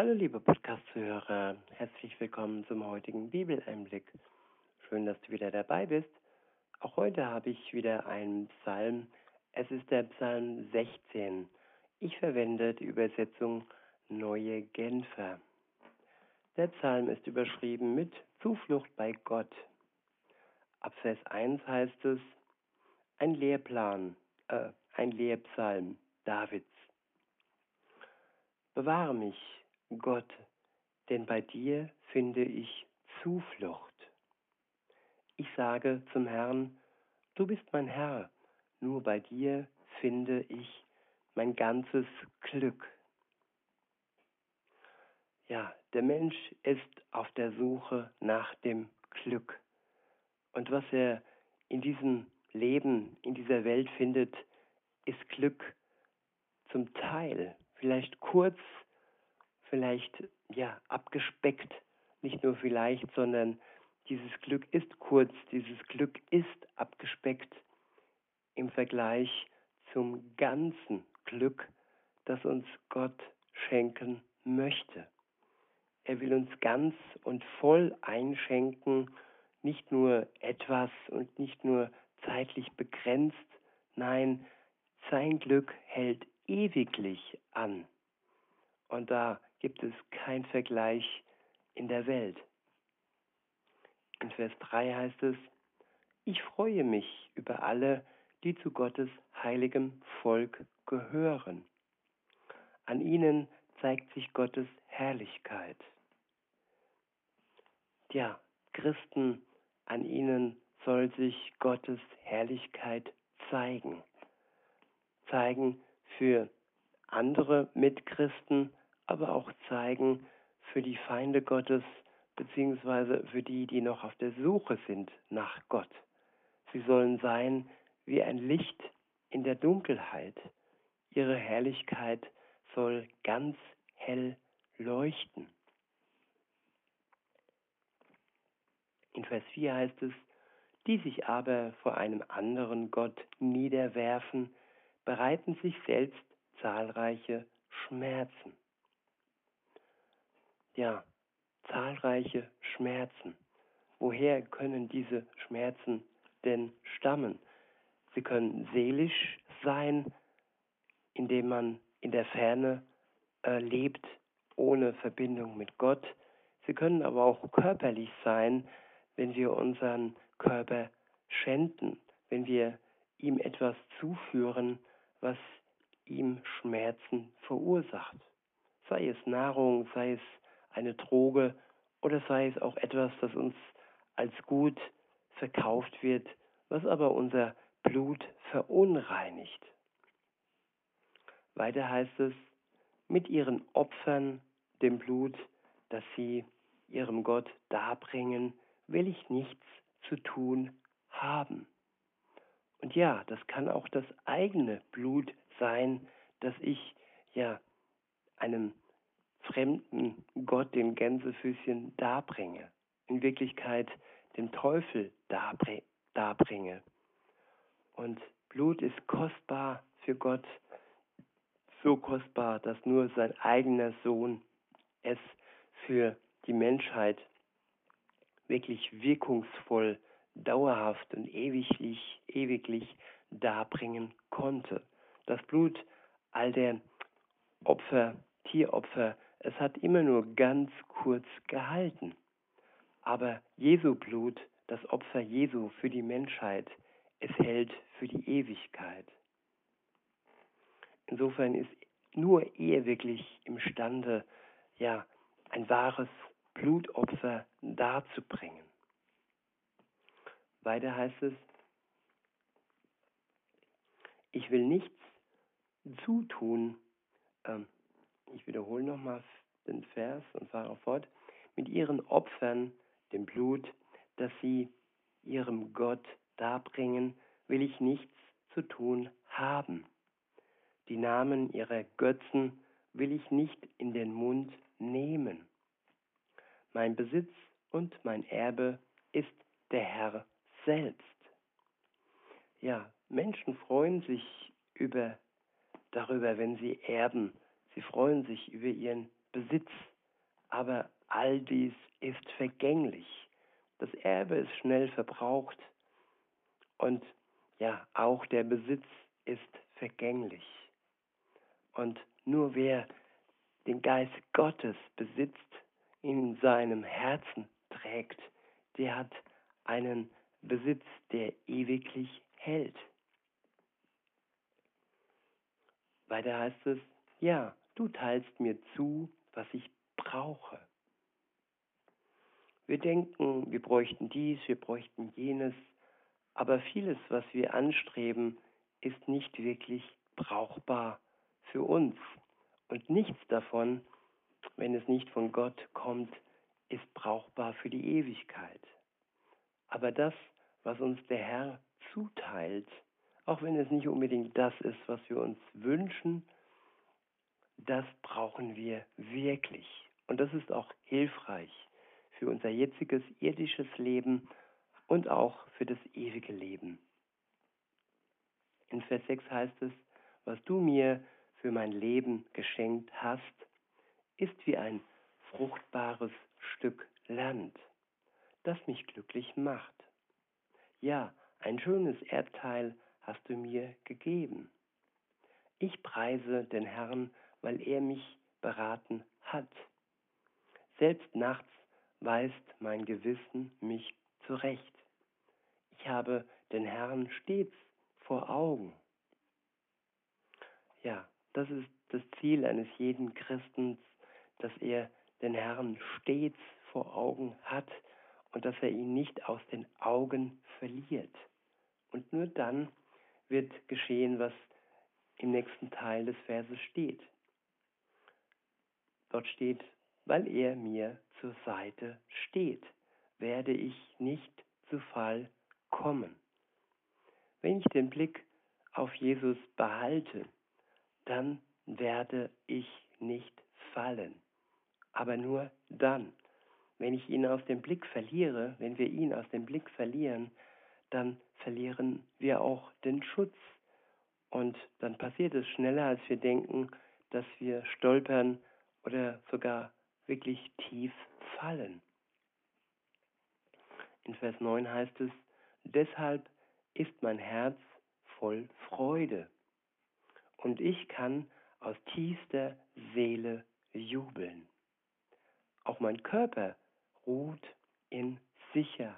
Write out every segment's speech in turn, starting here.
Hallo liebe Podcast-Zuhörer, herzlich willkommen zum heutigen Bibeleinblick. Schön, dass du wieder dabei bist. Auch heute habe ich wieder einen Psalm. Es ist der Psalm 16. Ich verwende die Übersetzung Neue Genfer. Der Psalm ist überschrieben mit Zuflucht bei Gott. Ab Vers 1 heißt es, ein Lehrplan, äh, ein Lehrpsalm Davids. Bewahre mich, Gott, denn bei dir finde ich Zuflucht. Ich sage zum Herrn, du bist mein Herr, nur bei dir finde ich mein ganzes Glück. Ja, der Mensch ist auf der Suche nach dem Glück. Und was er in diesem Leben, in dieser Welt findet, ist Glück zum Teil, vielleicht kurz, vielleicht ja abgespeckt, nicht nur vielleicht, sondern dieses Glück ist kurz, dieses Glück ist abgespeckt im Vergleich zum ganzen Glück, das uns Gott schenken möchte. Er will uns ganz und voll einschenken, nicht nur etwas und nicht nur zeitlich begrenzt, nein, sein Glück hält ewiglich an. Und da gibt es kein Vergleich in der Welt. In Vers 3 heißt es, ich freue mich über alle, die zu Gottes heiligem Volk gehören. An ihnen zeigt sich Gottes Herrlichkeit. Ja, Christen, an ihnen soll sich Gottes Herrlichkeit zeigen. Zeigen für andere Mitchristen, aber auch zeigen für die Feinde Gottes, beziehungsweise für die, die noch auf der Suche sind nach Gott. Sie sollen sein wie ein Licht in der Dunkelheit. Ihre Herrlichkeit soll ganz hell leuchten. In Vers 4 heißt es, die sich aber vor einem anderen Gott niederwerfen, bereiten sich selbst zahlreiche Schmerzen. Ja, zahlreiche Schmerzen. Woher können diese Schmerzen denn stammen? Sie können seelisch sein, indem man in der Ferne äh, lebt, ohne Verbindung mit Gott. Sie können aber auch körperlich sein, wenn wir unseren Körper schänden, wenn wir ihm etwas zuführen, was ihm Schmerzen verursacht. Sei es Nahrung, sei es eine Droge oder sei es auch etwas, das uns als gut verkauft wird, was aber unser Blut verunreinigt. Weiter heißt es, mit ihren Opfern, dem Blut, das sie ihrem Gott darbringen, will ich nichts zu tun haben. Und ja, das kann auch das eigene Blut sein, das ich ja einem fremden Gott, dem Gänsefüßchen, darbringe. In Wirklichkeit dem Teufel darbringe. Und Blut ist kostbar für Gott, so kostbar, dass nur sein eigener Sohn es für die Menschheit wirklich wirkungsvoll, dauerhaft und ewiglich, ewiglich darbringen konnte. Das Blut all der Opfer, Tieropfer, es hat immer nur ganz kurz gehalten. Aber Jesu Blut, das Opfer Jesu für die Menschheit, es hält für die Ewigkeit. Insofern ist nur er wirklich imstande, ja, ein wahres Blutopfer darzubringen. Weiter heißt es, ich will nichts zutun, ähm, ich wiederhole nochmal den Vers und fahre fort, mit ihren Opfern, dem Blut, das sie ihrem Gott darbringen, will ich nichts zu tun haben. Die Namen ihrer Götzen will ich nicht in den Mund nehmen. Mein Besitz und mein Erbe ist der Herr selbst. Ja, Menschen freuen sich über, darüber, wenn sie Erben sie freuen sich über ihren Besitz, aber all dies ist vergänglich. Das Erbe ist schnell verbraucht und ja, auch der Besitz ist vergänglich. Und nur wer den Geist Gottes besitzt, in seinem Herzen trägt, der hat einen Besitz, der ewiglich hält. Weiter heißt es, ja, du teilst mir zu, was ich brauche. Wir denken, wir bräuchten dies, wir bräuchten jenes, aber vieles, was wir anstreben, ist nicht wirklich brauchbar für uns. Und nichts davon, wenn es nicht von Gott kommt, ist brauchbar für die Ewigkeit. Aber das, was uns der Herr zuteilt, auch wenn es nicht unbedingt das ist, was wir uns wünschen, das brauchen wir wirklich. Und das ist auch hilfreich für unser jetziges irdisches Leben und auch für das ewige Leben. In Vers 6 heißt es, was du mir für mein Leben geschenkt hast, ist wie ein fruchtbares Stück Land, das mich glücklich macht. Ja, ein schönes Erdteil hast du mir gegeben. Ich preise den Herrn, weil er mich beraten hat. Selbst nachts weist mein Gewissen mich zurecht. Ich habe den Herrn stets vor Augen. Ja, das ist das Ziel eines jeden Christens, dass er den Herrn stets vor Augen hat und dass er ihn nicht aus den Augen verliert. Und nur dann wird geschehen, was im nächsten Teil des Verses steht. Dort steht, weil er mir zur Seite steht, werde ich nicht zu Fall kommen. Wenn ich den Blick auf Jesus behalte, dann werde ich nicht fallen. Aber nur dann. Wenn ich ihn aus dem Blick verliere, wenn wir ihn aus dem Blick verlieren, dann verlieren wir auch den Schutz. Und dann passiert es schneller, als wir denken, dass wir stolpern oder sogar wirklich tief fallen. In Vers 9 heißt es, deshalb ist mein Herz voll Freude und ich kann aus tiefster Seele jubeln. Auch mein Körper ruht in Sicherheit.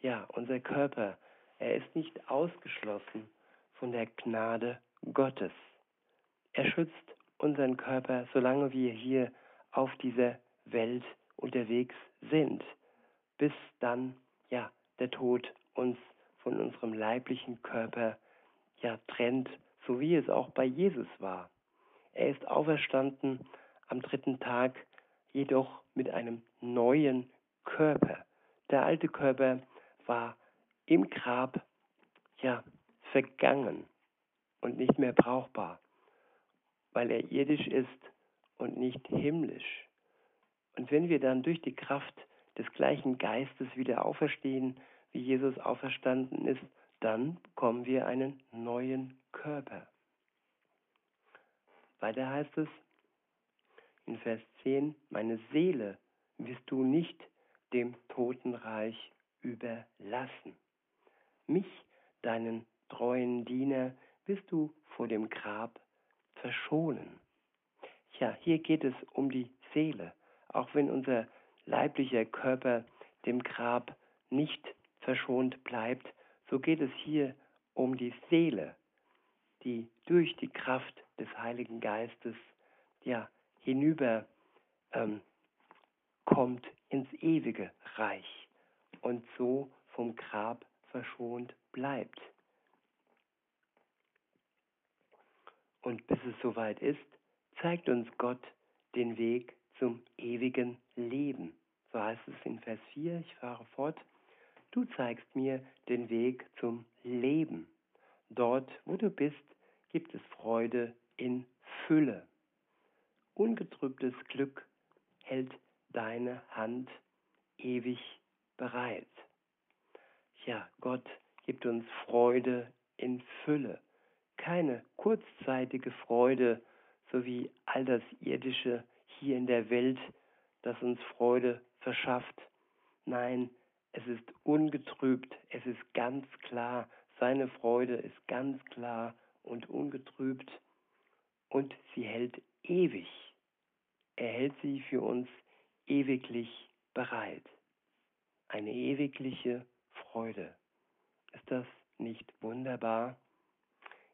Ja, unser Körper, er ist nicht ausgeschlossen von der Gnade Gottes. Er schützt unseren Körper, solange wir hier auf dieser Welt unterwegs sind, bis dann ja der Tod uns von unserem leiblichen Körper ja trennt, so wie es auch bei Jesus war. Er ist auferstanden am dritten Tag, jedoch mit einem neuen Körper. Der alte Körper war im Grab ja vergangen und nicht mehr brauchbar, weil er irdisch ist und nicht himmlisch. Und wenn wir dann durch die Kraft des gleichen Geistes wieder auferstehen, wie Jesus auferstanden ist, dann bekommen wir einen neuen Körper. Weiter heißt es in Vers 10, meine Seele wirst du nicht dem Totenreich überlassen. Mich, deinen treuen Diener, wirst du vor dem Grab verschonen. Ja, hier geht es um die Seele, auch wenn unser leiblicher Körper dem Grab nicht verschont bleibt, so geht es hier um die Seele, die durch die Kraft des Heiligen Geistes ja hinüber ähm, kommt ins ewige Reich und so vom Grab verschont bleibt. Und bis es soweit ist, zeigt uns Gott den Weg zum ewigen Leben. So heißt es in Vers 4, ich fahre fort. Du zeigst mir den Weg zum Leben. Dort, wo du bist, gibt es Freude in Fülle. Ungetrübtes Glück hält deine Hand ewig bereit. Ja, Gott gibt uns Freude in Fülle. Keine kurzzeitige Freude, so wie all das Irdische hier in der Welt, das uns Freude verschafft. Nein, es ist ungetrübt, es ist ganz klar, seine Freude ist ganz klar und ungetrübt und sie hält ewig. Er hält sie für uns ewiglich bereit. Eine ewigliche Freude. Ist das nicht wunderbar?